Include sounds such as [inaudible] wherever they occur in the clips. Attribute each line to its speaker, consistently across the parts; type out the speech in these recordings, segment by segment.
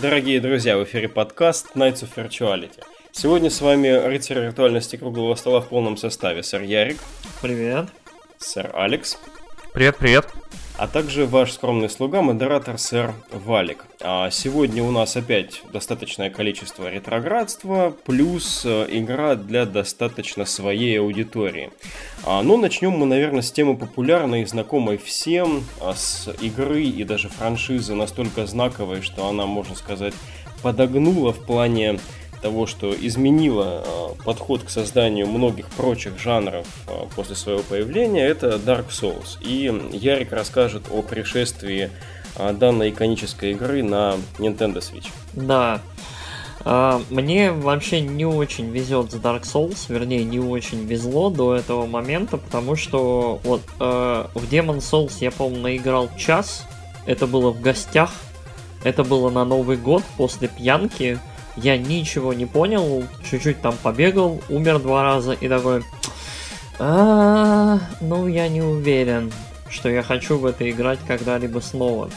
Speaker 1: Дорогие друзья, в эфире подкаст Nights of Virtuality. Сегодня с вами рыцарь виртуальности круглого стола в полном составе. Сэр Ярик.
Speaker 2: Привет.
Speaker 1: Сэр Алекс.
Speaker 3: Привет, привет
Speaker 1: а также ваш скромный слуга, модератор сэр Валик. А сегодня у нас опять достаточное количество ретроградства, плюс э, игра для достаточно своей аудитории. А, ну, начнем мы, наверное, с темы популярной и знакомой всем, а, с игры и даже франшизы настолько знаковой, что она, можно сказать, подогнула в плане того, что изменило э, подход к созданию многих прочих жанров э, после своего появления, это Dark Souls. И Ярик расскажет о пришествии э, данной иконической игры на Nintendo Switch.
Speaker 2: Да. Мне вообще не очень везет с Dark Souls, вернее, не очень везло до этого момента, потому что вот э, в Demon Souls я, по-моему, наиграл час, это было в гостях, это было на Новый год после пьянки, я ничего не понял, чуть-чуть там побегал, умер два раза и такой... А, ну, я не уверен, что я хочу в это играть когда-либо снова.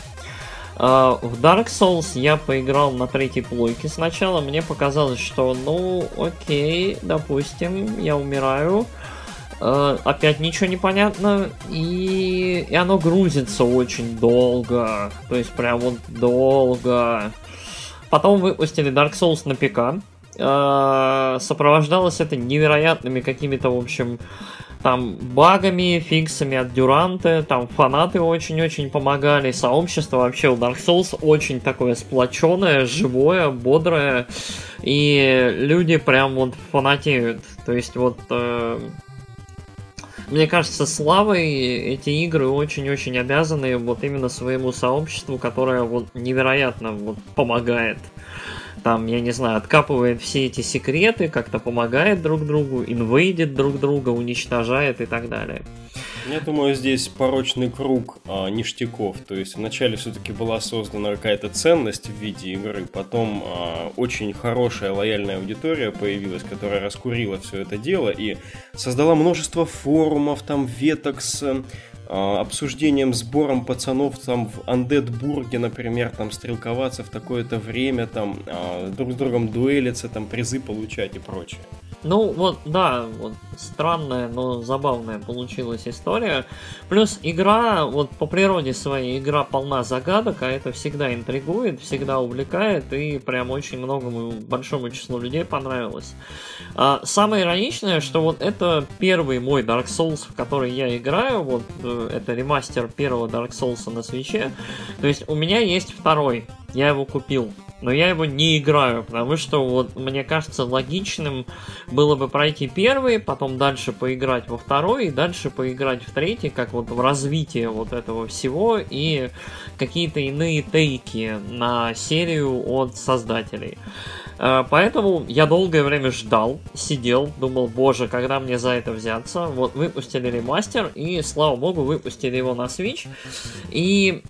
Speaker 2: Uh, в Dark Souls я поиграл на третьей плойке сначала. Мне показалось, что ну окей, допустим, я умираю. Uh, опять ничего не понятно. И... и оно грузится очень долго. То есть прям вот долго. Потом выпустили Dark Souls на ПК. Э, сопровождалось это невероятными какими-то, в общем, там багами, фиксами от Дюранта, там фанаты очень-очень помогали, сообщество вообще у Dark Souls очень такое сплоченное, живое, бодрое, и люди прям вот фанатеют. То есть вот э, мне кажется, славой эти игры очень-очень обязаны вот именно своему сообществу, которое вот невероятно вот помогает. Там, я не знаю, откапывает все эти секреты, как-то помогает друг другу, инвейдит друг друга, уничтожает и так далее.
Speaker 1: Я думаю, здесь порочный круг а, ништяков. То есть вначале все-таки была создана какая-то ценность в виде игры, потом а, очень хорошая лояльная аудитория появилась, которая раскурила все это дело и создала множество форумов, там веток с обсуждением, сбором пацанов там в Андетбурге, например, там стрелковаться в такое-то время, там а, друг с другом дуэлиться, там призы получать и прочее.
Speaker 2: Ну, вот, да, вот странная, но забавная получилась история. Плюс игра, вот по природе своей, игра полна загадок, а это всегда интригует, всегда увлекает, и прям очень многому большому числу людей понравилось. А, самое ироничное, что вот это первый мой Dark Souls, в который я играю, вот э, это ремастер первого Dark Souls на свече. То есть у меня есть второй, я его купил но я его не играю, потому что вот мне кажется логичным было бы пройти первый, потом дальше поиграть во второй, и дальше поиграть в третий, как вот в развитие вот этого всего и какие-то иные тейки на серию от создателей. Э, поэтому я долгое время ждал, сидел, думал, боже, когда мне за это взяться. Вот выпустили ремастер, и слава богу, выпустили его на Switch. И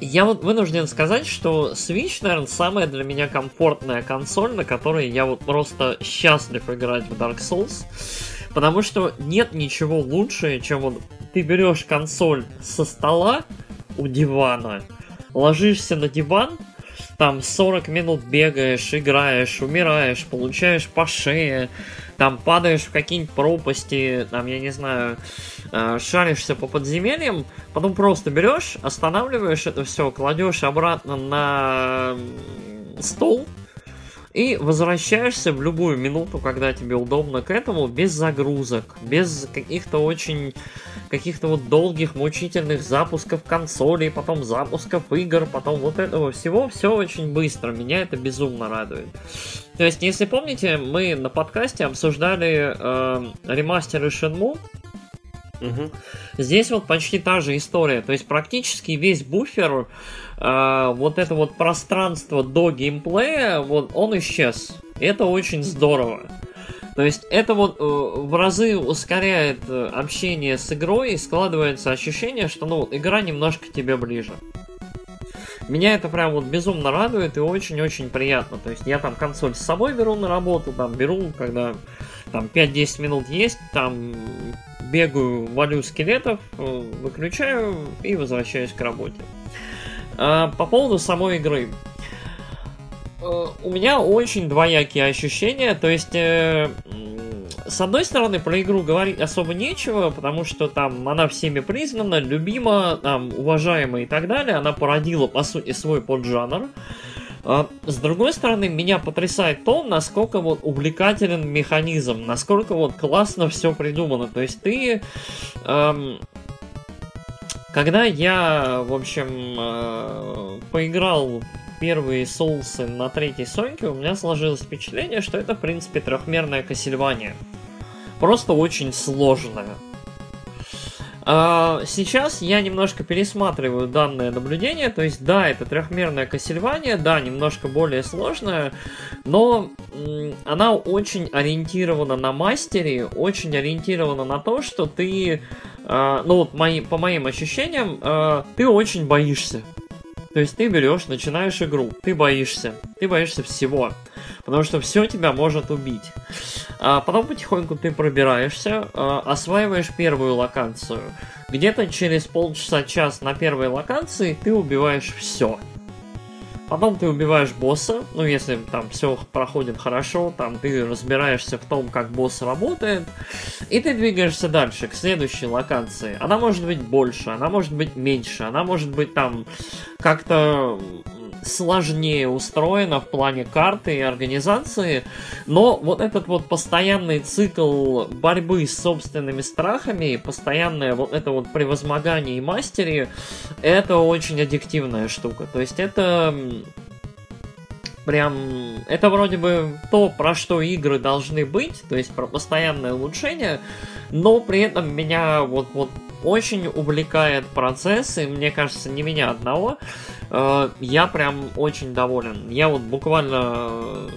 Speaker 2: я вот вынужден сказать, что Switch, наверное, самая для меня комфортная консоль, на которой я вот просто счастлив играть в Dark Souls. Потому что нет ничего лучше, чем вот ты берешь консоль со стола у дивана, ложишься на диван, там 40 минут бегаешь, играешь, умираешь, получаешь по шее, там падаешь в какие-нибудь пропасти, там, я не знаю, э, шаришься по подземельям, потом просто берешь, останавливаешь это все, кладешь обратно на стол, и возвращаешься в любую минуту, когда тебе удобно к этому, без загрузок, без каких-то очень каких-то вот долгих, мучительных запусков консолей, потом запусков игр, потом вот этого всего, все очень быстро. Меня это безумно радует. То есть, если помните, мы на подкасте обсуждали э, ремастеры Shenmue, Угу. Здесь вот почти та же история. То есть практически весь буфер, э, вот это вот пространство до геймплея, вот он исчез. Это очень здорово. То есть это вот э, в разы ускоряет э, общение с игрой и складывается ощущение, что ну игра немножко тебе ближе. Меня это прям вот безумно радует и очень-очень приятно. То есть я там консоль с собой беру на работу, там беру, когда там 5-10 минут есть, там бегаю, валю скелетов, э, выключаю и возвращаюсь к работе. А, по поводу самой игры. Э, у меня очень двоякие ощущения. То есть, э, с одной стороны, про игру говорить особо нечего, потому что там она всеми признана, любима, там, уважаема и так далее. Она породила, по сути, свой поджанр. А, с другой стороны, меня потрясает то, насколько вот увлекателен механизм, насколько вот классно все придумано. То есть ты... Эм, когда я, в общем, э, поиграл первые соусы на третьей Соньке, у меня сложилось впечатление, что это, в принципе, трехмерное Кассельвания. Просто очень сложное. А, сейчас я немножко пересматриваю данное наблюдение, то есть да, это трехмерное Кассельвания, да, немножко более сложное, но она очень ориентирована на мастере, очень ориентирована на то, что ты, а, ну вот мои, по моим ощущениям, а, ты очень боишься. То есть ты берешь, начинаешь игру, ты боишься, ты боишься всего, потому что все тебя может убить. А потом потихоньку ты пробираешься, а, осваиваешь первую локацию. Где-то через полчаса-час на первой локации ты убиваешь все. Потом ты убиваешь босса, ну если там все проходит хорошо, там ты разбираешься в том, как босс работает, и ты двигаешься дальше, к следующей локации. Она может быть больше, она может быть меньше, она может быть там как-то сложнее устроена в плане карты и организации, но вот этот вот постоянный цикл борьбы с собственными страхами, постоянное вот это вот превозмогание и мастери, это очень аддиктивная штука. То есть это прям... Это вроде бы то, про что игры должны быть, то есть про постоянное улучшение, но при этом меня вот, вот очень увлекает процесс, и мне кажется, не меня одного. Э, я прям очень доволен. Я вот буквально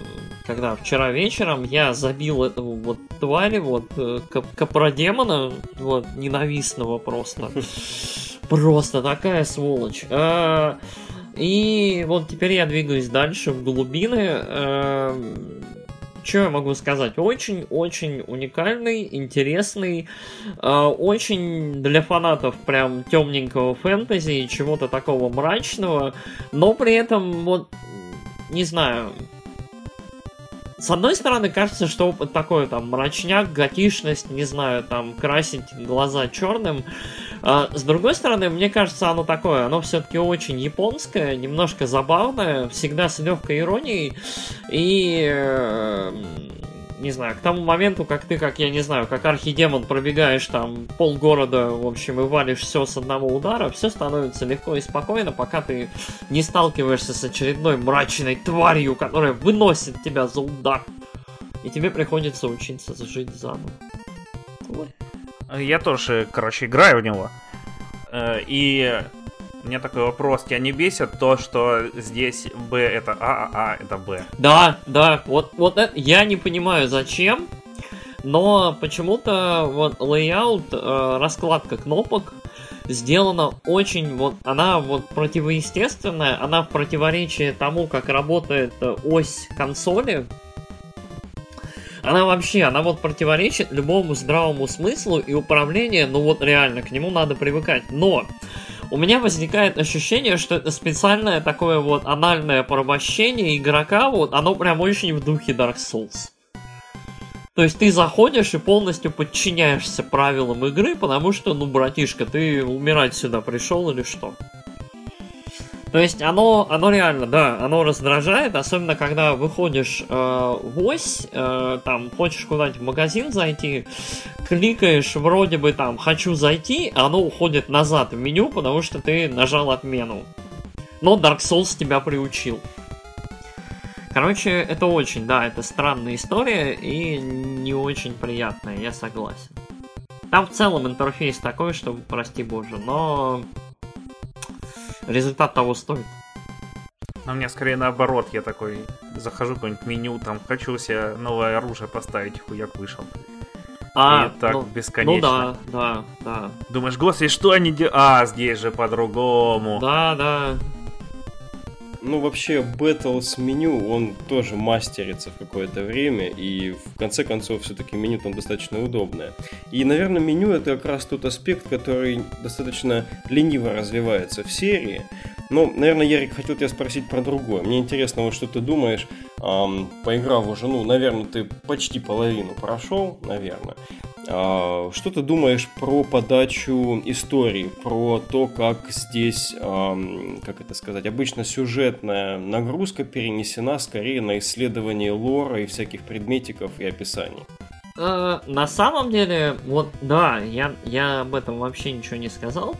Speaker 2: когда вчера вечером я забил этого вот твари, вот э, капродемона, вот ненавистного просто. [laughs] Просто такая сволочь. И вот теперь я двигаюсь дальше в глубины. Что я могу сказать? Очень-очень уникальный, интересный, э, очень для фанатов прям темненького фэнтези и чего-то такого мрачного, но при этом вот, не знаю, с одной стороны, кажется, что такой там мрачняк, готишность, не знаю, там красить глаза черным. А с другой стороны, мне кажется, оно такое, оно все-таки очень японское, немножко забавное, всегда с легкой иронией. И э, не знаю, к тому моменту, как ты, как я не знаю, как архидемон пробегаешь там полгорода, в общем, и валишь все с одного удара, все становится легко и спокойно, пока ты не сталкиваешься с очередной мрачной тварью, которая выносит тебя за удар. И тебе приходится учиться жить заново.
Speaker 3: Вот. Я тоже, короче, играю в него. Э, и меня такой вопрос. Тебя не бесит то, что здесь Б это А, а А это Б?
Speaker 2: Да, да. Вот, вот это я не понимаю, зачем. Но почему-то вот layout, э, раскладка кнопок сделана очень вот она вот противоестественная, она в противоречии тому, как работает ось консоли. Она вообще, она вот противоречит любому здравому смыслу и управлению, ну вот реально, к нему надо привыкать. Но у меня возникает ощущение, что это специальное такое вот анальное порабощение игрока, вот оно прям очень в духе Dark Souls. То есть ты заходишь и полностью подчиняешься правилам игры, потому что, ну, братишка, ты умирать сюда пришел или что? То есть оно, оно реально, да, оно раздражает, особенно когда выходишь э, в ось, э, там, хочешь куда-нибудь в магазин зайти, кликаешь вроде бы там «хочу зайти», а оно уходит назад в меню, потому что ты нажал отмену. Но Dark Souls тебя приучил. Короче, это очень, да, это странная история и не очень приятная, я согласен. Там в целом интерфейс такой, что, прости боже, но результат того стоит.
Speaker 3: А мне скорее наоборот, я такой захожу в какое-нибудь меню, там хочу себе новое оружие поставить, хуяк вышел.
Speaker 2: А,
Speaker 3: и так ну, бесконечно.
Speaker 2: Ну да, да, да.
Speaker 3: Думаешь, господи, что они делают? А, здесь же по-другому.
Speaker 2: Да, да.
Speaker 1: Ну, вообще, Battles меню, он тоже мастерится в какое-то время, и в конце концов, все-таки меню там достаточно удобное. И, наверное, меню это как раз тот аспект, который достаточно лениво развивается в серии, Ну, наверное, Ярик, хотел тебя спросить про другое. Мне интересно, вот что ты думаешь, эм, поиграв уже, ну, наверное, ты почти половину прошел, наверное. Э, что ты думаешь про подачу истории, про то, как здесь, как это сказать, обычно сюжетная нагрузка перенесена скорее на исследование лора и всяких предметиков и описаний?
Speaker 2: Э, на самом деле, вот да, я, я об этом вообще ничего не сказал.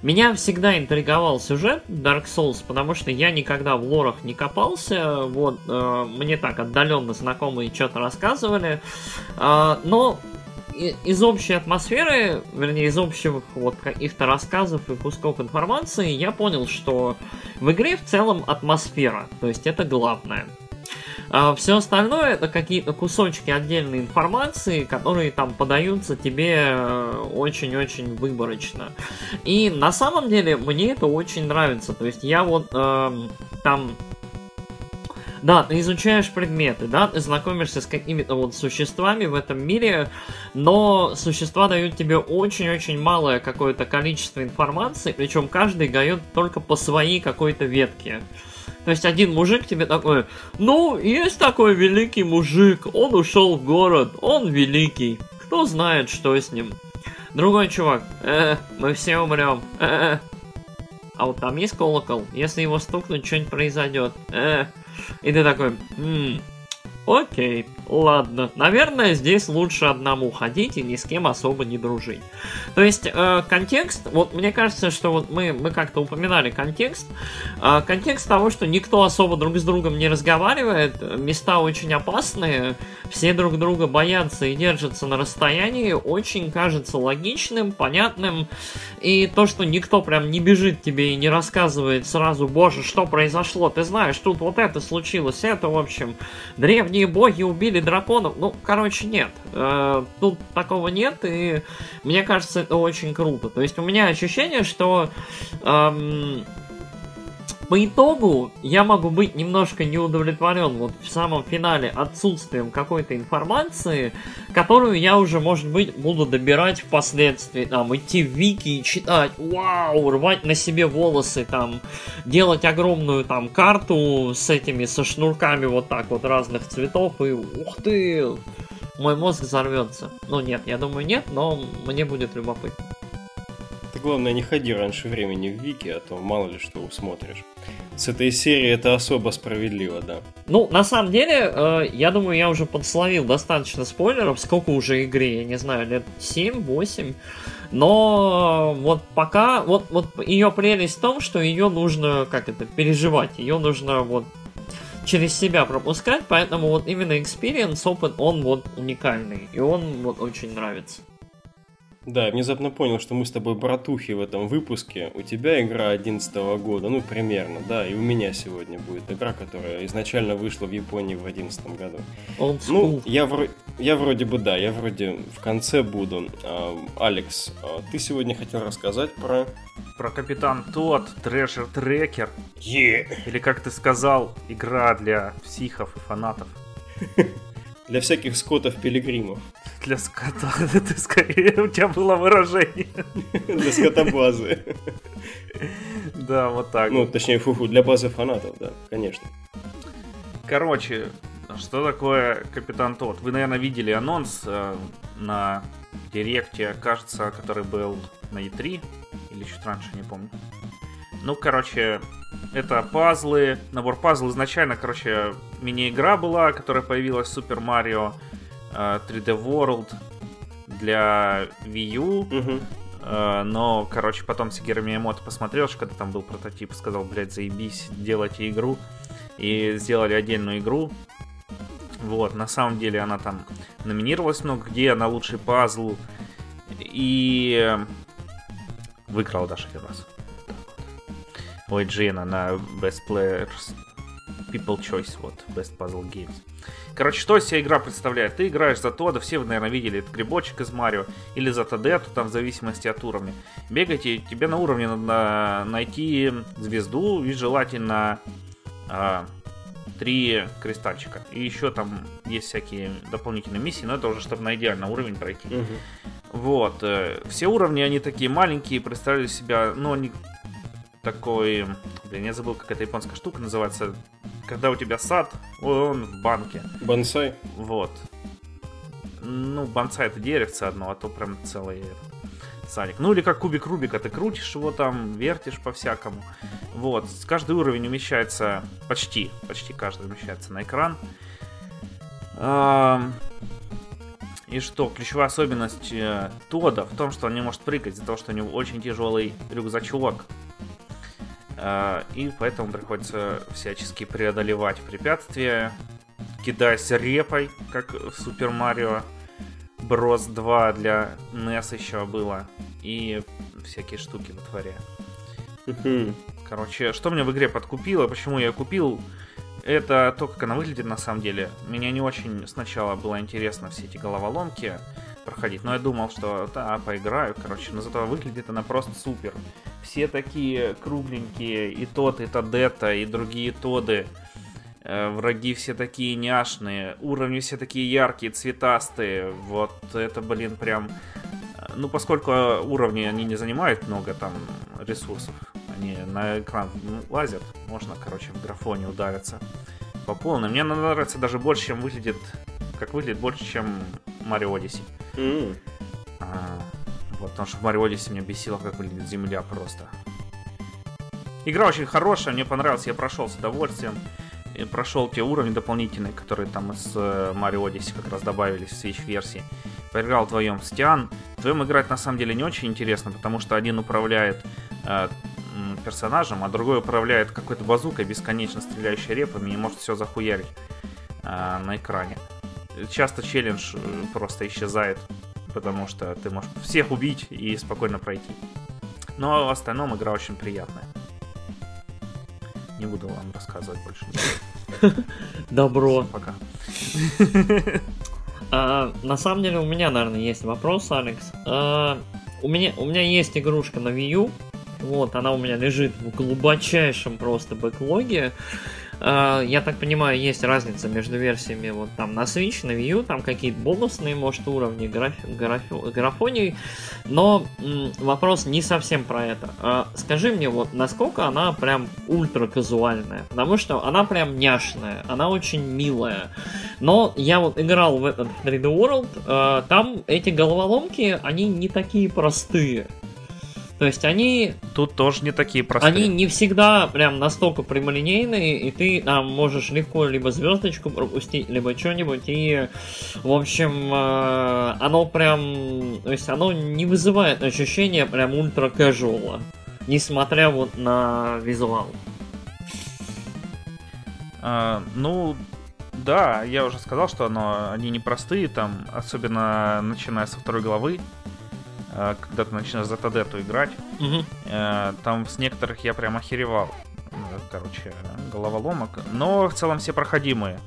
Speaker 2: Меня всегда интриговал сюжет Dark Souls, потому что я никогда в лорах не копался. Вот, э, мне так отдаленно знакомые что-то рассказывали. Э, но из общей атмосферы, вернее, из общих вот каких-то рассказов и кусков информации, я понял, что в игре в целом атмосфера, то есть это главное. А все остальное это какие-то кусочки отдельной информации, которые там подаются тебе э, очень-очень выборочно. И на самом деле мне это очень нравится. То есть я вот э, там да, ты изучаешь предметы, да, ты знакомишься с какими-то вот существами в этом мире, но существа дают тебе очень-очень малое какое-то количество информации, причем каждый дает только по своей какой-то ветке. То есть один мужик тебе такой, ну, есть такой великий мужик, он ушел в город, он великий, кто знает, что с ним. Другой чувак, э, мы все умрем, э, а вот там есть колокол, если его стукнуть, что-нибудь произойдет, э, и ты такой, м-м, Окей, ладно. Наверное, здесь лучше одному ходить и ни с кем особо не дружить. То есть, э, контекст, вот мне кажется, что вот мы, мы как-то упоминали контекст. Э, контекст того, что никто особо друг с другом не разговаривает, места очень опасные, все друг друга боятся и держатся на расстоянии, очень кажется логичным, понятным. И то, что никто прям не бежит тебе и не рассказывает сразу, боже, что произошло, ты знаешь, тут вот это случилось, это, в общем, древний древние боги убили драконов. Ну, короче, нет. Э, тут такого нет, и мне кажется, это очень круто. То есть у меня ощущение, что эм, по итогу я могу быть немножко не удовлетворен вот в самом финале отсутствием какой-то информации, которую я уже, может быть, буду добирать впоследствии, там, идти в вики и читать, вау, рвать на себе волосы, там, делать огромную там карту с этими, со шнурками вот так вот разных цветов, и ух ты, мой мозг взорвется. Ну нет, я думаю нет, но мне будет любопытно.
Speaker 1: Ты главное не ходи раньше времени в Вики, а то мало ли что усмотришь. С этой серии это особо справедливо, да.
Speaker 2: Ну, на самом деле, э, я думаю, я уже подсловил достаточно спойлеров. Сколько уже игре, я не знаю, лет 7-8. Но вот пока, вот, вот ее прелесть в том, что ее нужно, как это, переживать. Ее нужно вот через себя пропускать, поэтому вот именно experience, опыт, он вот уникальный, и он вот очень нравится.
Speaker 1: Да, я внезапно понял, что мы с тобой братухи в этом выпуске. У тебя игра 11 года, ну, примерно, да, и у меня сегодня будет игра, которая изначально вышла в Японии в 11 году.
Speaker 2: Old
Speaker 1: ну, я, вро... я вроде бы, да, я вроде в конце буду. А, Алекс, а, ты сегодня хотел рассказать про...
Speaker 3: Про Капитан Тот, Трэшер Трекер.
Speaker 1: Yeah.
Speaker 3: Или, как ты сказал, игра для психов и фанатов. [laughs]
Speaker 1: Для всяких скотов-пилигримов. [laughs]
Speaker 3: Для скота, [laughs] ты скорее, у тебя было выражение. [laughs]
Speaker 1: Для скотобазы.
Speaker 3: Да, вот так.
Speaker 1: Ну, точнее, фуфу, для базы фанатов, да, конечно.
Speaker 3: Короче, что такое Капитан Тот? Вы, наверное, видели анонс э, на Директе, кажется, который был на E3, или чуть раньше, не помню. Ну, короче, это пазлы, набор пазлов. Изначально, короче, мини-игра была, которая появилась в Super Mario 3D э, World для Wii U.
Speaker 1: Угу.
Speaker 3: Но, короче, потом Сигера Миямото посмотрел, что когда там был прототип, сказал, блядь, заебись, делайте игру. И сделали отдельную игру. Вот, на самом деле она там номинировалась много где на лучший пазл. И выиграла даже один раз у IGN на Best Players People Choice, вот, Best Puzzle Games. Короче, что себя игра представляет? Ты играешь за Тода, все вы, наверное, видели, это грибочек из Марио, или за Тодету, там, в зависимости от уровня. Бегайте, тебе на уровне надо найти звезду и желательно а, три кристальчика. И еще там есть всякие дополнительные миссии, но это уже чтобы на идеальный уровень пройти.
Speaker 1: Угу.
Speaker 3: Вот. Э, все уровни, они такие маленькие, представляют себя, ну, они такой Блин, я забыл, как эта японская штука называется. Когда у тебя сад, он в банке.
Speaker 1: Бонсай?
Speaker 3: Вот. Ну, бонсай это деревце одно, а то прям целый садик. Ну или как кубик Рубика, ты крутишь его там, вертишь по-всякому. Вот, каждый уровень умещается, почти, почти каждый умещается на экран. И что, ключевая особенность э, Тода в том, что он не может прыгать из-за того, что у него очень тяжелый рюкзачок. Э, и поэтому приходится всячески преодолевать препятствия, кидаясь репой, как в Супер Марио Брос 2 для NES еще было. И всякие штуки вытворяя. Короче, что мне в игре подкупило, почему я купил, это то, как она выглядит на самом деле. Меня не очень сначала было интересно все эти головоломки проходить, но я думал, что да, поиграю, короче, но зато выглядит она просто супер. Все такие кругленькие, и тот, и Тадета, и другие Тоды. Э, враги все такие няшные, уровни все такие яркие, цветастые. Вот это, блин, прям... Э, ну, поскольку уровни они не занимают много там ресурсов, они на экран лазят, можно, короче, в графоне удариться по полной. Мне нравится даже больше, чем выглядит, как выглядит больше, чем Mario Odyssey. Mm. А, вот, потому что в Mario Odyssey меня бесило, как выглядит земля просто. Игра очень хорошая, мне понравилась, я прошел с удовольствием. И прошел те уровни дополнительные, которые там из э, Mario Odyssey как раз добавились в Switch-версии. Поиграл вдвоем с Тиан. Вдвоем играть на самом деле не очень интересно, потому что один управляет э, персонажем, а другой управляет какой-то базукой, бесконечно стреляющей репами и может все захуярить э, на экране. Часто челлендж э, просто исчезает, потому что ты можешь всех убить и спокойно пройти. Но в остальном игра очень приятная. Не буду вам рассказывать больше. [laughs]
Speaker 2: Добро.
Speaker 3: Пока. [laughs]
Speaker 2: А, на самом деле у меня, наверное, есть вопрос, Алекс. А, у меня у меня есть игрушка на Wii U, вот, она у меня лежит в глубочайшем просто бэклоге. Uh, я так понимаю, есть разница между версиями вот там на Switch, на Wii U, там какие-то бонусные, может, уровни граф... Граф... графоний, но м, вопрос не совсем про это. Uh, скажи мне, вот, насколько она прям ультра казуальная, потому что она прям няшная, она очень милая, но я вот играл в этот 3D World, uh, там эти головоломки, они не такие простые, то есть они...
Speaker 3: Тут тоже не такие простые.
Speaker 2: Они не всегда прям настолько прямолинейные, и ты там можешь легко либо звездочку пропустить, либо что-нибудь, и, в общем, э, оно прям... То есть оно не вызывает ощущения прям ультра casual, несмотря вот на визуал.
Speaker 3: А, ну, да, я уже сказал, что оно, они непростые, там, особенно начиная со второй главы, когда ты начинаешь за Тадету играть, угу. там с некоторых я прям охеревал. Э, короче, головоломок. Но в целом все проходимые.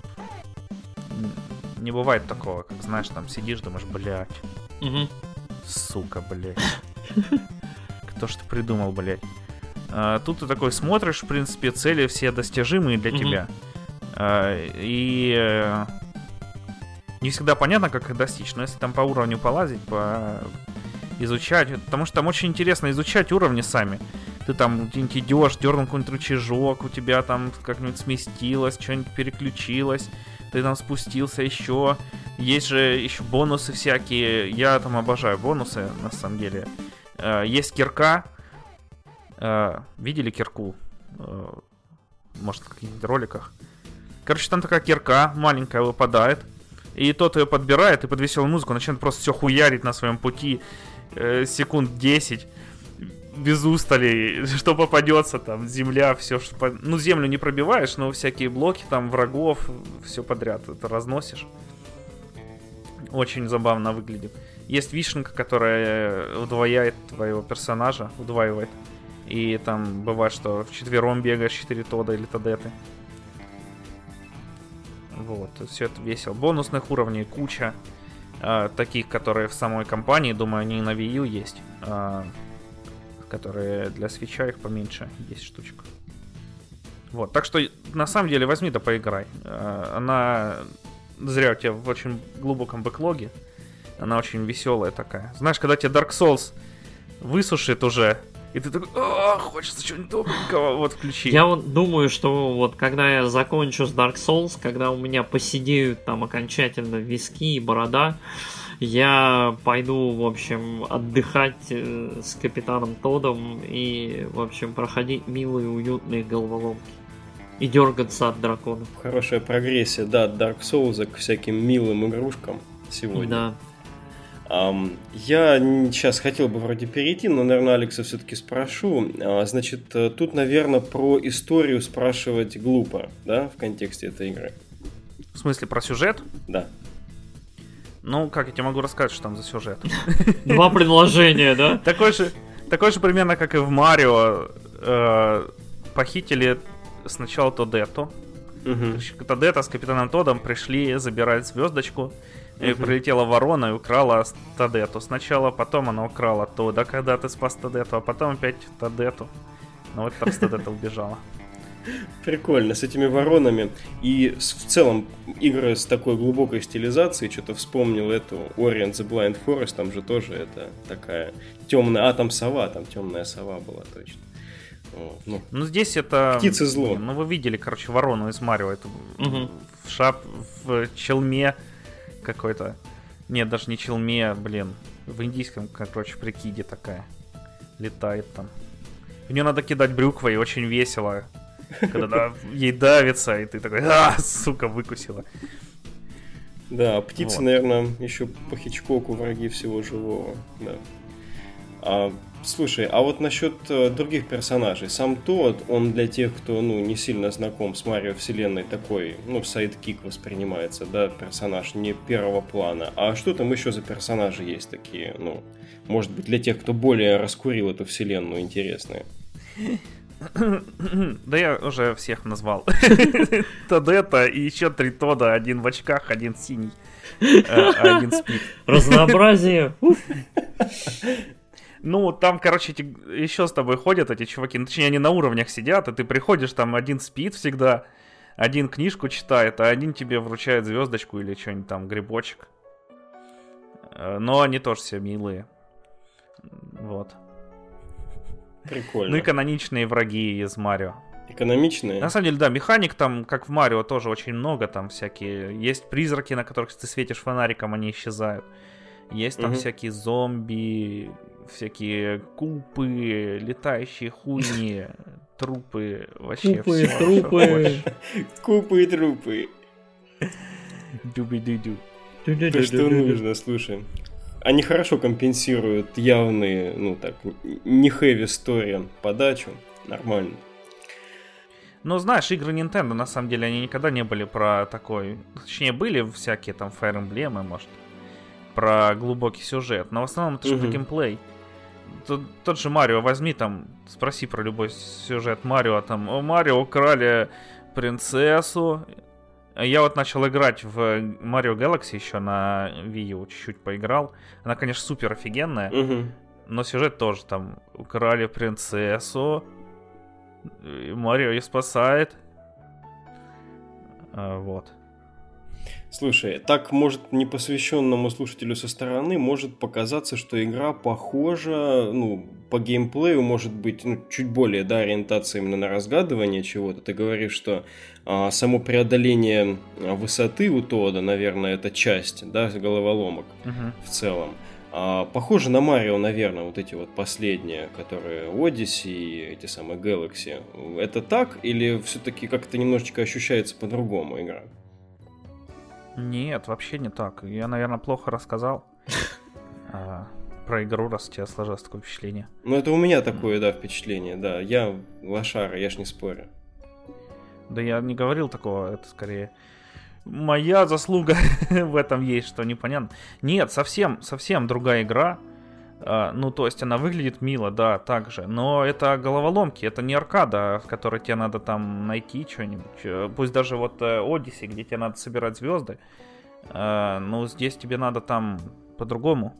Speaker 3: Не бывает такого, как знаешь, там сидишь, думаешь, блядь. Угу. Сука, блядь. Кто ж ты придумал, блядь? Тут ты такой смотришь, в принципе, цели все достижимые для угу. тебя. И не всегда понятно, как их достичь, но если там по уровню полазить, по изучать, потому что там очень интересно изучать уровни сами. Ты там где-нибудь идешь, дернул какой-нибудь рычажок, у тебя там как-нибудь сместилось, что-нибудь переключилось, ты там спустился еще. Есть же еще бонусы всякие. Я там обожаю бонусы, на самом деле. Э, есть кирка. Э, видели кирку? Э, может, в каких-нибудь роликах. Короче, там такая кирка маленькая выпадает. И тот ее подбирает и под веселую музыку начинает просто все хуярить на своем пути э, секунд 10 без устали, [laughs] что попадется, там, земля, все, что... По... Ну, землю не пробиваешь, но всякие блоки, там, врагов, все подряд это разносишь. Очень забавно выглядит. Есть вишенка, которая удвояет твоего персонажа, удваивает. И там бывает, что в четвером бегаешь 4 тода или тадеты. Вот, все это весело. Бонусных уровней куча. Э, таких, которые в самой компании, думаю, они и на Wii U есть, э, которые для свеча их поменьше, 10 штучек. Вот, так что на самом деле возьми да поиграй. Э, она зря у тебя в очень глубоком бэклоге. Она очень веселая такая. Знаешь, когда тебе Dark Souls высушит уже И ты такой, а, хочется чего-нибудь добренького, вот включи.
Speaker 2: Я вот думаю, что вот когда я закончу с Dark Souls, когда у меня посидеют там окончательно виски и борода, я пойду, в общем, отдыхать э, с капитаном Тодом и, в общем, проходить милые, уютные головоломки. И дергаться от драконов.
Speaker 1: Хорошая прогрессия, да, от Dark Souls к всяким милым игрушкам сегодня.
Speaker 2: Да.
Speaker 1: Я сейчас хотел бы вроде перейти, но, наверное, Алекса все-таки спрошу. Uh, значит, э, тут, наверное, про историю спрашивать глупо, да, в контексте этой игры.
Speaker 3: В смысле, про сюжет?
Speaker 1: Да.
Speaker 3: Ну, как я тебе могу рассказать, что там за сюжет? [laughs]
Speaker 2: Два предложения, да?
Speaker 3: Такой же, такой же примерно, как и в Марио. Э, похитили сначала Тодетто. Угу. Тодетто с Капитаном Тодом пришли забирать звездочку. И прилетела ворона и украла Тодету. Сначала, потом она украла Тода, когда ты спас Тодету, а потом опять Тодету. Ну вот раз Тодета [laughs] убежала.
Speaker 1: Прикольно, с этими воронами. И в целом игры с такой глубокой стилизацией, что-то вспомнил эту Orient the Blind Forest, там же тоже это такая темная, а там сова, там темная сова была точно.
Speaker 3: ну, ну, здесь это...
Speaker 1: Птицы зло.
Speaker 3: Ну, вы видели, короче, ворону из Марио, эту угу. в шап, в челме какой-то. Нет, даже не челме, блин. В индийском, короче, прикиде такая. Летает там. В нее надо кидать брюквой, очень весело. Когда она [laughs] ей давится, и ты такой, а, сука, выкусила.
Speaker 1: Да, птицы, вот. наверное, еще по Хичкоку враги всего живого. Да. А, слушай, а вот насчет э, других персонажей. Сам Toad, он для тех, кто ну, не сильно знаком с Марио вселенной, такой, ну, sidekick воспринимается, да, персонаж не первого плана. А что там еще за персонажи есть такие, ну, может быть, для тех, кто более раскурил эту вселенную, интересные? [coughs]
Speaker 3: Да я уже всех назвал. [laughs] Тодета и еще три Тода. Один в очках, один синий, э, один спит.
Speaker 2: Разнообразие. [laughs]
Speaker 3: Ну, там, короче, эти, еще с тобой ходят эти чуваки. Ну, точнее, они на уровнях сидят, и ты приходишь, там один спит всегда, один книжку читает, а один тебе вручает звездочку или что-нибудь там, грибочек. Э, но они тоже все милые. Вот.
Speaker 1: Прикольно.
Speaker 3: Ну и каноничные враги из Марио.
Speaker 1: Экономичные?
Speaker 3: На самом деле, да, механик там, как в Марио, тоже очень много. Там всякие... Есть призраки, на которых ты светишь фонариком, они исчезают. Есть там угу. всякие зомби, всякие купы, летающие хуйни, [laughs] трупы, вообще
Speaker 2: Купы, все, трупы.
Speaker 1: Купы и трупы.
Speaker 3: Дуби-ду-ду.
Speaker 1: То, что нужно, слушай они хорошо компенсируют явные, ну так, не хэви story подачу. Нормально.
Speaker 3: Ну, знаешь, игры Nintendo, на самом деле, они никогда не были про такой... Точнее, были всякие там Fire Emblem, может, про глубокий сюжет, но в основном это же угу. про геймплей. Тот, тот же Марио, возьми там, спроси про любой сюжет Марио, там, о, Марио украли принцессу, я вот начал играть в Mario Galaxy еще на Wii U, чуть-чуть поиграл. Она, конечно, супер офигенная, угу. но сюжет тоже там. Украли принцессу, Марио ее спасает. А, вот.
Speaker 1: Слушай, так может непосвященному слушателю со стороны может показаться, что игра похожа, ну, по геймплею может быть ну, чуть более, да, ориентация именно на разгадывание чего-то. Ты говоришь, что а, само преодоление а, высоты у Тода, наверное, это часть, да, головоломок uh-huh. в целом. А, похоже на Марио, наверное, вот эти вот последние, которые Odyssey и эти самые Galaxy. Это так или все-таки как-то немножечко ощущается по-другому игра?
Speaker 3: Нет, вообще не так. Я, наверное, плохо рассказал [laughs] а, про игру, раз у тебя сложилось такое впечатление.
Speaker 1: Ну, это у меня такое, да, впечатление, да. Я лошара, я ж не спорю.
Speaker 3: Да я не говорил такого, это скорее моя заслуга [laughs] в этом есть, что непонятно. Нет, совсем, совсем другая игра. А, ну, то есть она выглядит мило, да, так же. Но это головоломки, это не аркада, в которой тебе надо там найти что-нибудь. Э, пусть даже вот Odyssey, где тебе надо собирать звезды. А, ну, здесь тебе надо там по-другому.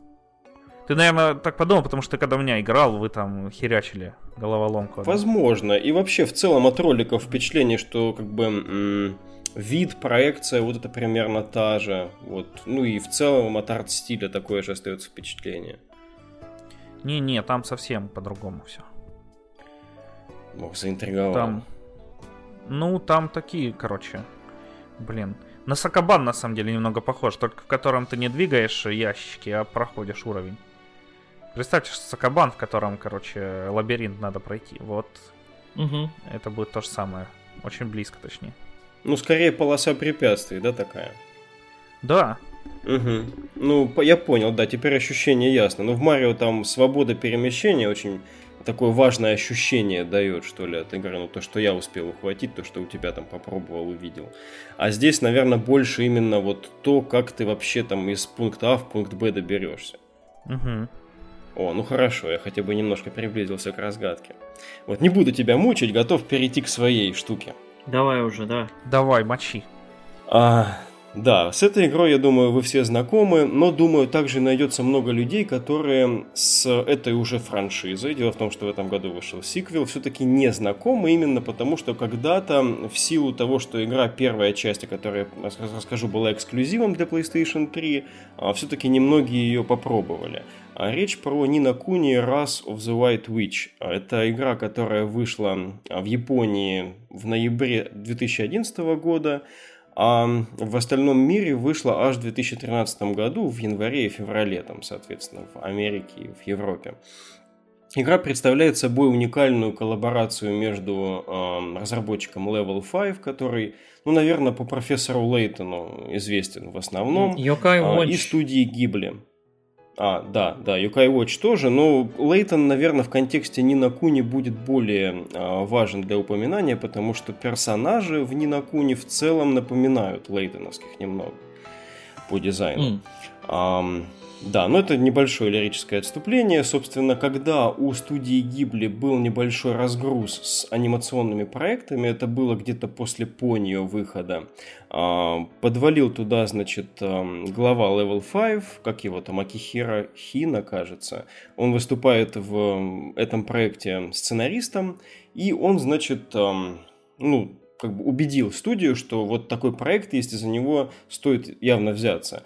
Speaker 3: Ты, наверное, так подумал, потому что когда у меня играл, вы там херячили головоломку.
Speaker 1: Возможно. И вообще, в целом, от роликов впечатление, что как бы м- вид, проекция, вот это примерно та же. Вот. Ну и в целом от арт-стиля такое же остается впечатление.
Speaker 3: Не-не, там совсем по-другому все.
Speaker 1: Ох, заинтриговал.
Speaker 3: Там, ну, там такие, короче, блин. На Сакабан, на самом деле, немного похож, только в котором ты не двигаешь ящики, а проходишь уровень. Представьте, что Сакабан, в котором, короче, лабиринт надо пройти. Вот
Speaker 2: Угу.
Speaker 3: это будет то же самое. Очень близко, точнее.
Speaker 1: Ну, скорее полоса препятствий, да, такая?
Speaker 3: Да,
Speaker 1: Угу. Ну, я понял, да, теперь ощущение ясно. Но в Марио там свобода перемещения очень такое важное ощущение дает, что ли, от игры. Ну, то, что я успел ухватить, то, что у тебя там попробовал, увидел. А здесь, наверное, больше именно вот то, как ты вообще там из пункта А в пункт Б доберешься.
Speaker 3: Угу.
Speaker 1: О, ну хорошо, я хотя бы немножко приблизился к разгадке. Вот не буду тебя мучить, готов перейти к своей штуке.
Speaker 2: Давай уже, да.
Speaker 3: Давай, мочи.
Speaker 1: А, да, с этой игрой, я думаю, вы все знакомы, но, думаю, также найдется много людей, которые с этой уже франшизой, дело в том, что в этом году вышел сиквел, все-таки не знакомы, именно потому, что когда-то, в силу того, что игра, первая часть, о которой я рас- расскажу, была эксклюзивом для PlayStation 3, все-таки немногие ее попробовали. А Речь про Нина Куни Wrath of the White Witch. А Это игра, которая вышла а, в Японии в ноябре 2011 года, а в остальном мире вышла аж в 2013 году, в январе и феврале, там, соответственно, в Америке и в Европе. Игра представляет собой уникальную коллаборацию между эм, разработчиком Level 5, который, ну, наверное, по профессору Лейтону известен в основном, а,
Speaker 2: Watch.
Speaker 1: и студии Гибли. А, да, да, Юкай Watch тоже, но Лейтон, наверное, в контексте Нина Куни будет более а, важен для упоминания, потому что персонажи в Нина Куни в целом напоминают лейтоновских немного по дизайну.
Speaker 2: М.
Speaker 1: Ам, да, но это небольшое лирическое отступление. Собственно, когда у студии Гибли был небольшой разгруз с анимационными проектами, это было где-то после Понио выхода, а, подвалил туда, значит, ам, глава Level 5, как его там, Акихира Хина, кажется. Он выступает в м, этом проекте сценаристом, и он, значит, ам, ну, как бы убедил студию, что вот такой проект есть, и за него стоит явно взяться.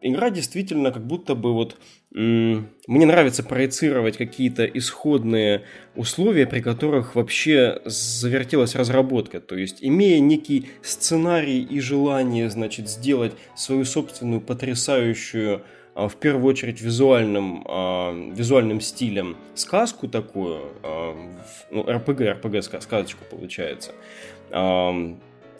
Speaker 1: Игра действительно как будто бы вот... Мне нравится проецировать какие-то исходные условия, при которых вообще завертелась разработка. То есть, имея некий сценарий и желание, значит, сделать свою собственную потрясающую а, в первую очередь визуальным, а, визуальным стилем сказку такую, а, ну, РПГ, РПГ ска- сказочку получается.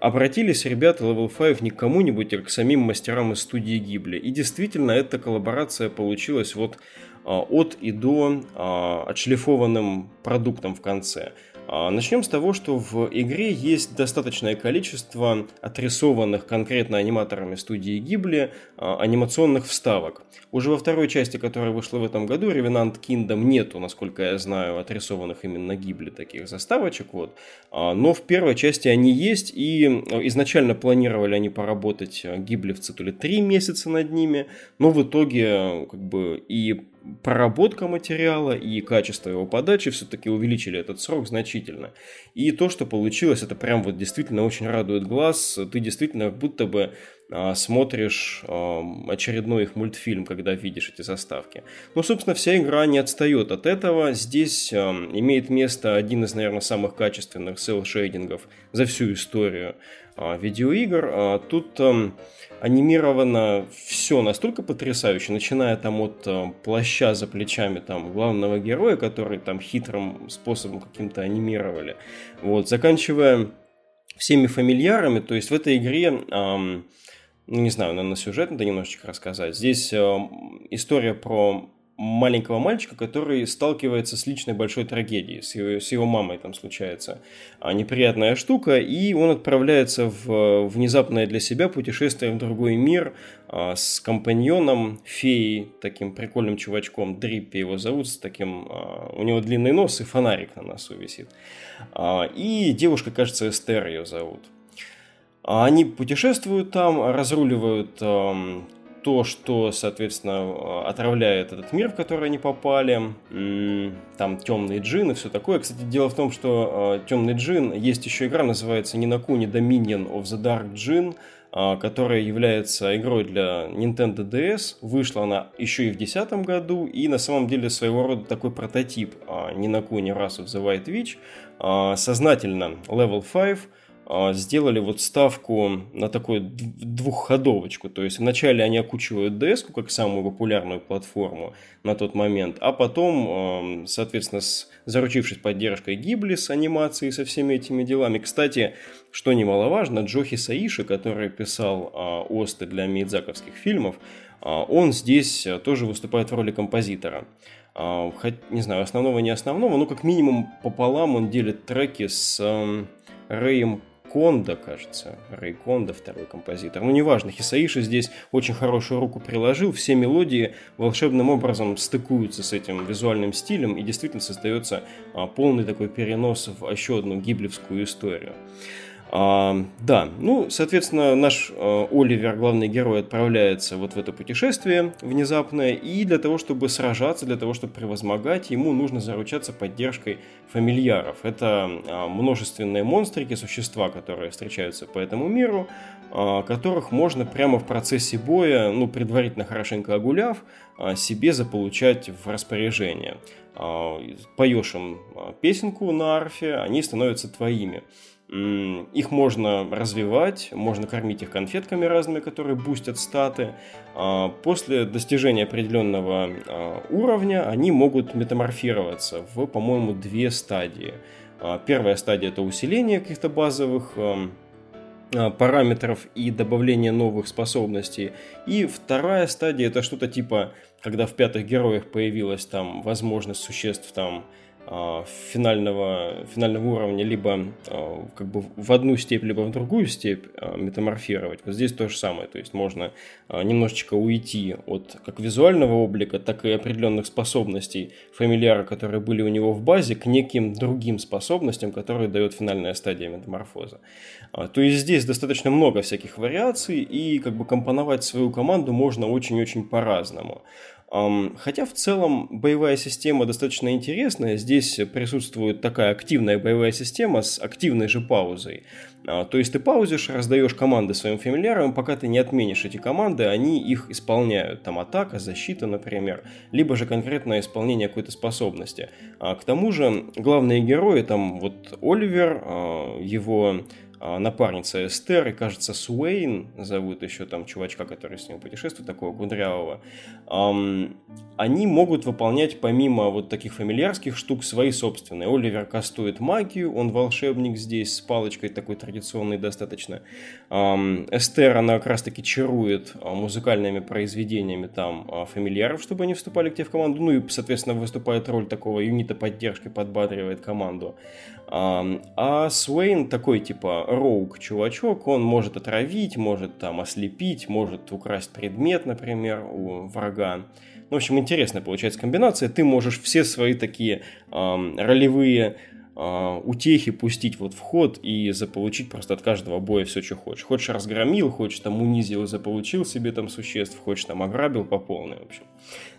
Speaker 1: Обратились ребята Level 5 не к кому-нибудь, а к самим мастерам из студии Гибли. И действительно, эта коллаборация получилась вот а, от и до а, отшлифованным продуктом в конце. А, Начнем с того, что в игре есть достаточное количество отрисованных конкретно аниматорами студии Гибли а, анимационных вставок. Уже во второй части, которая вышла в этом году, Revenant Kingdom, нету, насколько я знаю, отрисованных именно Гибли таких заставочек. Вот. А, Но в первой части они есть, и э, изначально планировали они поработать э, гиблевцы то ли три месяца над ними, но в итоге э, как бы и проработка материала и качество его подачи все-таки увеличили этот срок значительно. И то, что получилось, это прям вот действительно очень радует глаз. Ты действительно будто бы а, смотришь очередной их мультфильм, когда видишь эти заставки. Ну, собственно, вся игра не отстает от этого. Здесь имеет место один из, наверное, самых качественных селл-шейдингов за всю историю а, видеоигр. А, Тут анимировано все настолько потрясающе, начиная там от а, плаща за плечами там главного героя, который там хитрым способом каким-то анимировали, вот, заканчивая всеми фамильярами, то есть в этой игре ну, не знаю, наверное, сюжет надо немножечко рассказать. Здесь э, история про маленького мальчика, который сталкивается с личной большой трагедией, с его, с его мамой там случается а, неприятная штука, и он отправляется в э, внезапное для себя путешествие в другой мир а, с компаньоном, феей, таким прикольным чувачком, Дриппи его зовут, с таким, а, у него длинный нос и фонарик на носу висит. И девушка, кажется, Эстер ее зовут. Они путешествуют там, разруливают эм, то, что, соответственно, э, отравляет этот мир, в который они попали. Там темный джин и все такое. Кстати, дело в том, что темный джин, есть еще игра, называется Нинакуни Dominion of the Dark Джин. а, которая является игрой для Nintendo DS. Вышла она еще и в 2010 году, и на самом деле своего рода такой прототип Ninokuni Wrath of the White Witch. Сознательно Level 5 а, сделали вот ставку на такую двухходовочку. То есть вначале они окучивают деску как самую популярную платформу на тот момент, а потом, соответственно, с, заручившись поддержкой Гибли с анимацией со всеми этими делами. Кстати, что немаловажно, Джохи Саиши, который писал а, осты для мидзаковских фильмов, а, он здесь тоже выступает в роли композитора. Хоть, не знаю, основного не основного, но как минимум пополам он делит треки с Рэем Конда, кажется, Рэй Конда, второй композитор. Ну, неважно, Хисаиши здесь очень хорошую руку приложил, все мелодии волшебным образом стыкуются с этим визуальным стилем, и действительно создается а, полный такой перенос в еще одну гиблевскую историю. А, да, ну, соответственно, наш а, Оливер, главный герой, отправляется вот в это путешествие внезапное, и для того, чтобы сражаться, для того, чтобы превозмогать, ему нужно заручаться поддержкой фамильяров. Это а, множественные монстрики, существа, которые встречаются по этому миру, а, которых можно прямо в процессе боя, ну, предварительно хорошенько огуляв, а, себе заполучать в распоряжение. А, поешь им песенку на арфе, они становятся твоими. Их можно развивать, можно кормить их конфетками разными, которые бустят статы. А, после достижения определенного а, уровня они могут метаморфироваться в, по-моему, две стадии. А, первая стадия – это усиление каких-то базовых параметров и добавление новых способностей. И вторая стадия – это что-то типа, когда в пятых героях появилась там возможность существ там финального, финального уровня либо а, как бы в одну степь, либо в другую степь а, метаморфировать. Вот здесь то же самое. То есть можно немножечко уйти от как визуального облика, так и определенных способностей фамильяра, которые были у него в базе, к неким другим способностям, которые дает финальная стадия метаморфоза. То есть здесь достаточно много всяких вариаций, и как бы компоновать свою команду можно очень-очень по-разному. Хотя в целом боевая система достаточно интересная. Здесь присутствует такая активная боевая система с активной же паузой. А, то есть ты паузишь, раздаешь команды своим фамильярам, пока ты не отменишь эти команды, они их исполняют. Там атака, защита, например, либо же конкретное исполнение какой-то способности. А к тому же главные герои, там вот Оливер, а, его напарница Эстер и, кажется, Суэйн зовут еще там чувачка, который с ним путешествует, такого кудрявого, эм, они могут выполнять помимо вот таких фамильярских штук свои собственные. Оливер кастует магию, он волшебник здесь с палочкой такой традиционной достаточно. Эм, Эстер, она как раз-таки чарует а, музыкальными произведениями там фамильяров, чтобы они вступали к тебе в команду, ну и, соответственно, выступает роль такого юнита поддержки, подбадривает команду. А Суэйн такой, типа, роук чувачок, он может отравить, может там ослепить, может украсть предмет, например, у врага. Ну, в общем, интересная получается комбинация. Ты можешь все свои такие эм, ролевые утехи пустить вот в ход и заполучить просто от каждого боя все, что хочешь. Хочешь разгромил, хочешь там унизил, заполучил себе там существ, хочешь там ограбил по полной, в общем.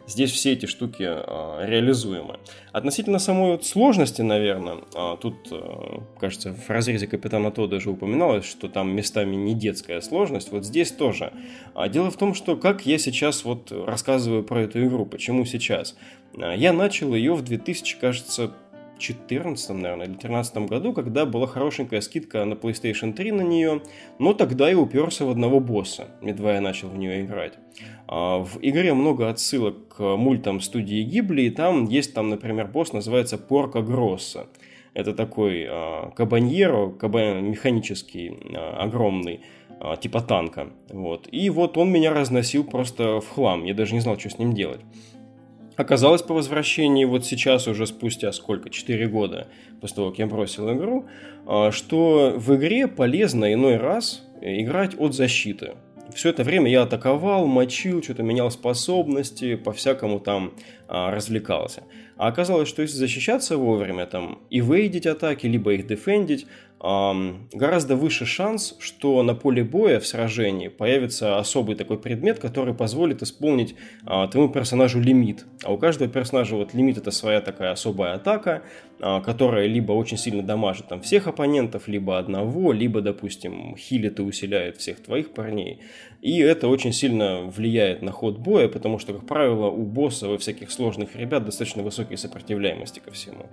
Speaker 1: Здесь все эти штуки э, реализуемы. Относительно самой вот сложности, наверное, э, тут, э, кажется, в разрезе Капитана То даже упоминалось, что там местами не детская сложность. Вот здесь тоже. А дело в том, что как я сейчас вот рассказываю про эту игру, почему сейчас. Я начал ее в 2000, кажется, 2014, наверное, или 2013 году, когда была хорошенькая скидка на PlayStation 3 на нее, но тогда я уперся в одного босса, едва я начал в нее играть. А, в игре много отсылок к мультам студии Гибли, и там есть, там, например, босс называется Порка Гросса. Это такой а, кабаньеро, кабан механический, а, огромный, типа танка. Вот. И вот он меня разносил просто в хлам. Я даже не знал, что с ним делать. Оказалось по возвращении, вот сейчас уже спустя сколько, 4 года после того, как я бросил игру, а, что в игре полезно иной раз играть от защиты. Все это время я атаковал, мочил, что-то менял способности, по-всякому там а, развлекался. А оказалось, что если защищаться вовремя, там, и вейдить атаки, либо их дефендить, гораздо выше шанс, что на поле боя в сражении появится особый такой предмет, который позволит исполнить а, твоему персонажу лимит. А у каждого персонажа вот лимит это своя такая особая атака, а, которая либо очень сильно дамажит там всех оппонентов, либо одного, либо, допустим, хилит и усиляет всех твоих парней. И это очень сильно влияет на ход боя, потому что, как правило, у босса во всяких сложных ребят достаточно высокие сопротивляемости ко всему.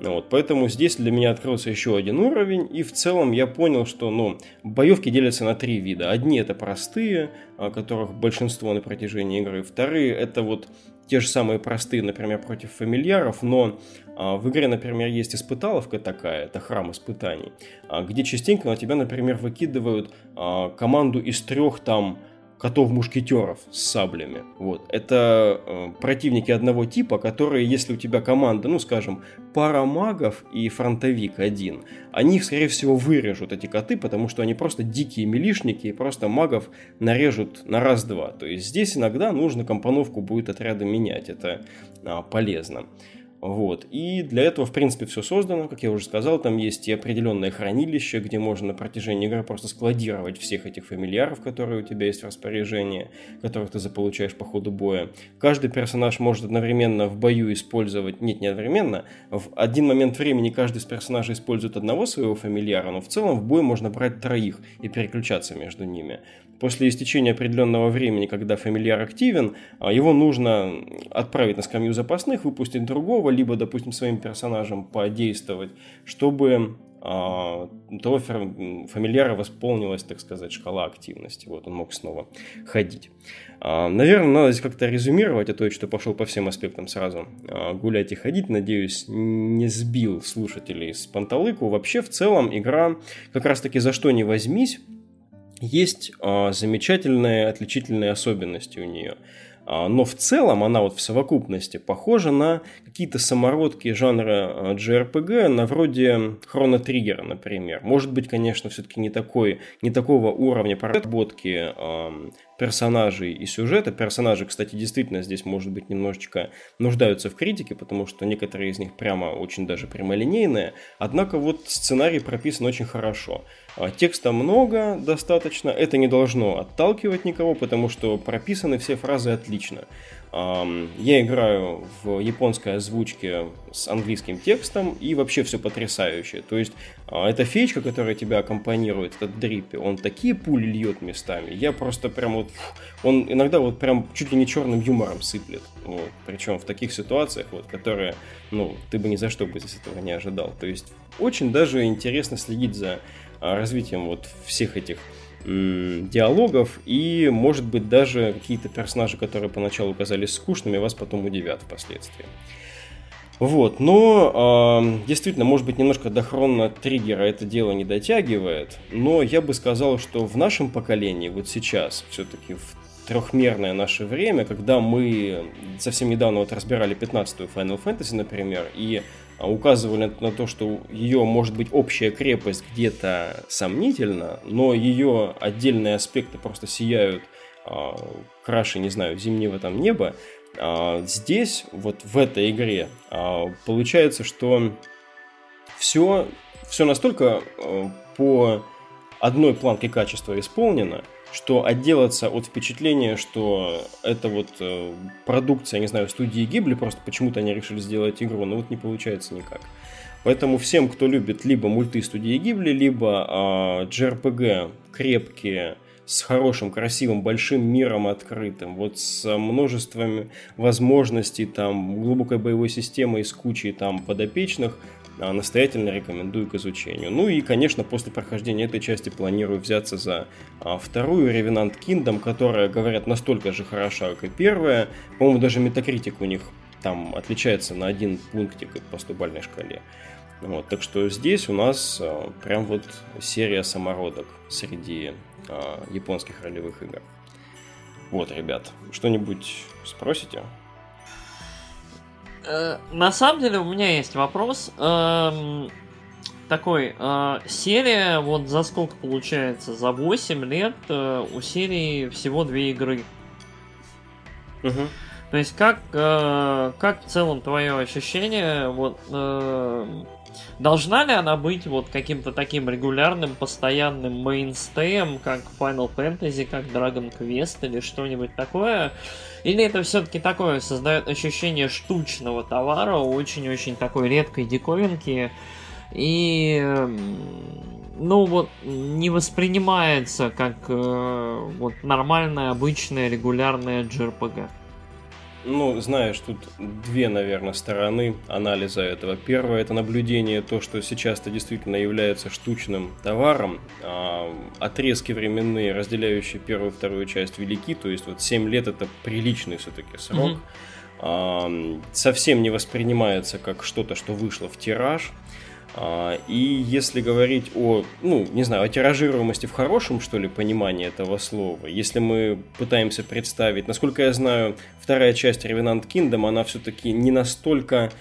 Speaker 1: Вот, поэтому здесь для меня открылся еще один уровень, и в целом я понял, что ну, боевки делятся на три вида. Одни это простые, которых большинство на протяжении игры. Вторые это вот те же самые простые, например, против фамильяров, но а, в игре, например, есть испыталовка такая, это храм испытаний, а, где частенько на тебя, например, выкидывают а, команду из трех там котов-мушкетеров с саблями. Вот. Это э, противники одного типа, которые, если у тебя команда, ну, скажем, пара магов и фронтовик один, они их, скорее всего, вырежут, эти коты, потому что они просто дикие милишники и просто магов нарежут на раз-два. То есть здесь иногда нужно компоновку будет отряда менять, это а, полезно. Вот. И для этого, в принципе, все создано. Как я уже сказал, там есть и определенное хранилище, где можно на протяжении игры просто складировать всех этих фамильяров, которые у тебя есть в распоряжении, которых ты заполучаешь по ходу боя. Каждый персонаж может одновременно в бою использовать... Нет, не одновременно. В один момент времени каждый из персонажей использует одного своего фамильяра, но в целом в бой можно брать троих и переключаться между ними после истечения определенного времени, когда фамильяр активен, а, его нужно отправить на скамью запасных, выпустить другого, либо, допустим, своим персонажем подействовать, чтобы а, того фамильяра восполнилась, так сказать, шкала активности. Вот он мог снова ходить. А, наверное, надо здесь как-то резюмировать, а то, что пошел по всем аспектам сразу гулять и ходить. Надеюсь, не сбил слушателей с панталыку. Вообще, в целом, игра как раз-таки за что не возьмись, есть замечательные отличительные особенности у нее. А, но в целом она вот в совокупности похожа на какие-то самородки жанра JRPG, на вроде Хроно Триггера, например. Может быть, конечно, все-таки не, такой, не такого уровня проработки персонажей и сюжета. Персонажи, кстати, действительно здесь, может быть, немножечко нуждаются в критике, потому что некоторые из них прямо очень даже прямолинейные. Однако вот сценарий прописан очень хорошо. А, текста много достаточно, это не должно отталкивать никого, потому что прописаны все фразы отлично. Я играю в японской озвучке с английским текстом, и вообще все потрясающе. То есть, а, эта феечка, которая тебя аккомпанирует, этот дриппи, он такие пули льет местами. Я просто прям вот... Он иногда вот прям чуть ли не черным юмором сыплет. Вот. Причем в таких ситуациях, вот, которые, ну, ты бы ни за что бы здесь этого не ожидал. То есть, очень даже интересно следить за а, развитием вот всех этих диалогов, и, может быть, даже какие-то персонажи, которые поначалу казались скучными, вас потом удивят впоследствии. Вот, но э, действительно, может быть, немножко до хрона триггера это дело не дотягивает, но я бы сказал, что в нашем поколении, вот сейчас, все-таки в трехмерное наше время, когда мы совсем недавно вот разбирали 15-ю Final Fantasy, например, и указывали на то, что ее, может быть, общая крепость где-то сомнительна, но ее отдельные аспекты просто сияют а, краше, не знаю, зимнего там неба. А, здесь, вот в этой игре, а, получается, что все, все настолько а, по одной планке качества исполнено, что отделаться от впечатления, что это вот э, продукция, не знаю, студии Гибли, просто почему-то они решили сделать игру, но вот не получается никак. Поэтому всем, кто любит либо мульты студии Гибли, либо э, JRPG крепкие, с хорошим, красивым, большим миром открытым, вот с множеством возможностей, там, глубокой боевой системой, с кучей там подопечных – а, настоятельно рекомендую к изучению. Ну и, конечно, после прохождения этой части планирую взяться за а, вторую Revenant Kingdom, которая, говорят, настолько же хороша, как и первая. По-моему, даже метакритик у них там отличается на один пунктик по стубальной шкале. Вот, так что здесь у нас а, прям вот серия самородок среди а, японских ролевых игр. Вот, ребят, что-нибудь спросите?
Speaker 2: Э, на самом деле у меня есть вопрос. Эм, такой, э, серия, вот за сколько получается? За 8 лет э, у серии всего две игры. Угу. То есть как, как в целом твое ощущение, вот Должна ли она быть вот каким-то таким регулярным, постоянным мейнстеем, как Final Fantasy, как Dragon Quest или что-нибудь такое? Или это все-таки такое создает ощущение штучного товара, очень-очень такой редкой диковинки, и ну вот не воспринимается как э, вот нормальная, обычная, регулярная JRPG.
Speaker 1: Ну, знаешь, тут две, наверное, стороны анализа этого. Первое – это наблюдение, то, что сейчас это действительно является штучным товаром. А, отрезки временные, разделяющие первую и вторую часть, велики. То есть вот 7 лет – это приличный все-таки срок. Mm-hmm. А, совсем не воспринимается как что-то, что вышло в тираж. А, и если говорить о, ну, не знаю, о тиражируемости в хорошем, что ли, понимании этого слова, если мы пытаемся представить, насколько я знаю, вторая часть Revenant Kingdom, она все-таки не настолько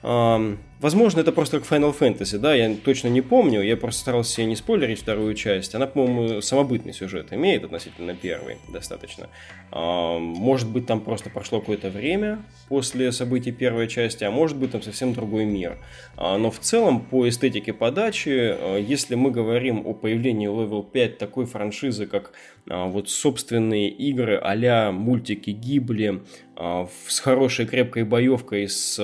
Speaker 1: Возможно, это просто как Final Fantasy, да, я точно не помню, я просто старался не спойлерить вторую часть. Она, по-моему, самобытный сюжет имеет относительно первой достаточно. Может быть, там просто прошло какое-то время после событий первой части, а может быть, там совсем другой мир. А, но в целом, по эстетике подачи, а, если мы говорим о появлении Level 5 такой франшизы, как а, вот собственные игры а мультики Гибли, с хорошей крепкой боевкой, с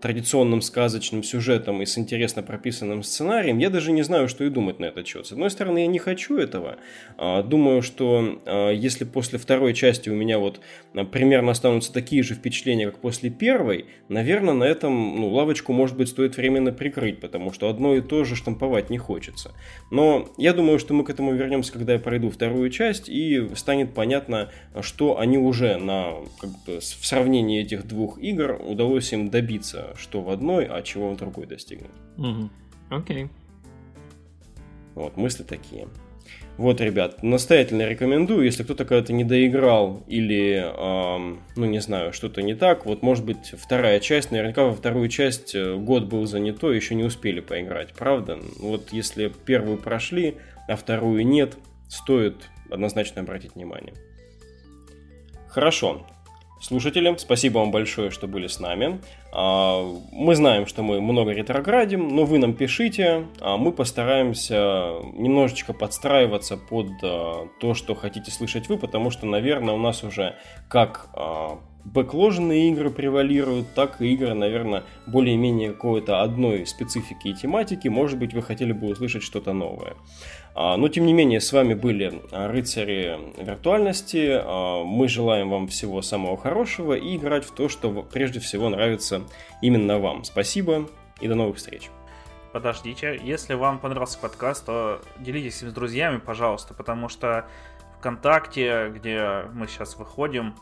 Speaker 1: традиционным сказочным сюжетом и с интересно прописанным сценарием, я даже не знаю, что и думать на этот счет. С одной стороны, я не хочу этого. А, думаю, что а, если после второй части у меня вот а, примерно останутся такие же впечатления, как после первой, наверное, на этом ну, лавочку, может быть, стоит временно прикрыть, потому что одно и то же штамповать не хочется. Но я думаю, что мы к этому вернемся, когда я пройду вторую часть, и станет понятно, что они уже на, как бы, в сравнении этих двух игр удалось им добиться что в одной, а чего в другой достигнут.
Speaker 2: Угу. Окей.
Speaker 1: Вот, мысли такие. Вот, ребят, настоятельно рекомендую, если кто-то когда-то не доиграл или, эм, ну, не знаю, что-то не так, вот, может быть, вторая часть, наверняка во вторую часть э, год был занятой, еще не успели поиграть, правда? Вот, если первую прошли, а вторую нет, стоит однозначно обратить внимание. Хорошо, Слушатели, спасибо вам большое, что были с нами. А, мы знаем, что мы много ретроградим, но вы нам пишите, а мы постараемся немножечко подстраиваться под а, то, что хотите слышать вы, потому что, наверное, у нас уже как бэкложенные игры превалируют, так и игры, наверное, более-менее какой-то одной специфики и тематики. Может быть, вы хотели бы услышать что-то новое. А, но, тем не менее, с вами были рыцари виртуальности. А, мы желаем вам всего самого хорошего и играть в то, что прежде всего нравится именно вам. Спасибо и до новых встреч.
Speaker 3: Подождите, если вам понравился подкаст, то делитесь им с друзьями, пожалуйста, потому что ВКонтакте, где мы сейчас выходим,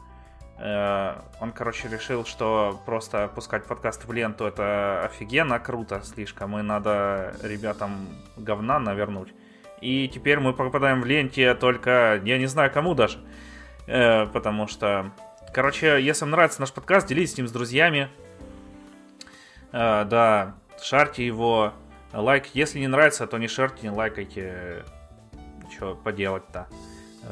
Speaker 3: он, короче, решил, что просто пускать подкасты в ленту это офигенно круто слишком, и надо ребятам говна навернуть. И теперь мы попадаем в ленте только, я не знаю кому даже, э, потому что, короче, если вам нравится наш подкаст, делитесь с ним с друзьями. Э, да, шарьте его, лайк. Если не нравится, то не шарьте, не лайкайте. Что поделать-то?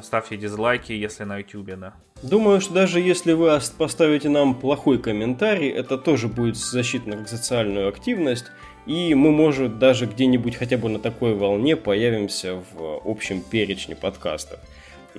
Speaker 3: Ставьте дизлайки, если на YouTube, да.
Speaker 1: Думаю, что даже если вы поставите нам плохой комментарий, это тоже будет защитно как социальную активность, и мы, может, даже где-нибудь хотя бы на такой волне появимся в общем перечне подкастов.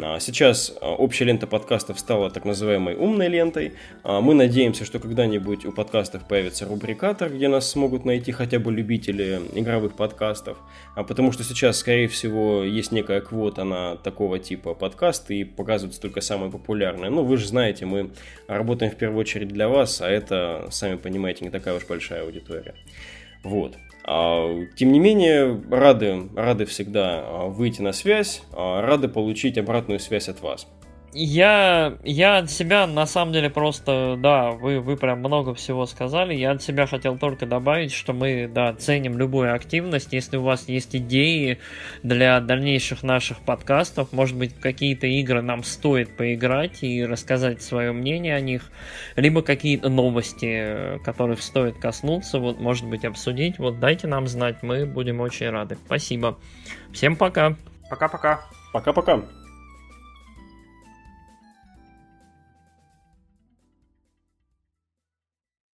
Speaker 1: А сейчас а, общая лента подкастов стала так называемой умной лентой. А, мы надеемся, что когда-нибудь у подкастов появится рубрикатор, где нас смогут найти хотя бы любители игровых подкастов. Потому что сейчас, скорее всего, есть некая квота на такого типа подкасты и показываются только самые популярные. Ну, вы же знаете, мы работаем в первую очередь для вас, а это, сами понимаете, не такая уж большая аудитория. Вот. А, тем не менее, рады, рады всегда а, выйти на связь, а, рады получить обратную связь от вас.
Speaker 2: Я, я от себя, на самом деле, просто, да, вы, вы прям много всего сказали. Я от себя хотел только добавить, что мы, да, ценим любую активность. Если у вас есть идеи для дальнейших наших подкастов, может быть, какие-то игры нам стоит поиграть и рассказать свое мнение о них, либо какие-то новости, которых стоит коснуться, вот, может быть, обсудить, вот, дайте нам знать, мы будем очень рады. Спасибо. Всем пока.
Speaker 3: Пока-пока.
Speaker 1: Пока-пока.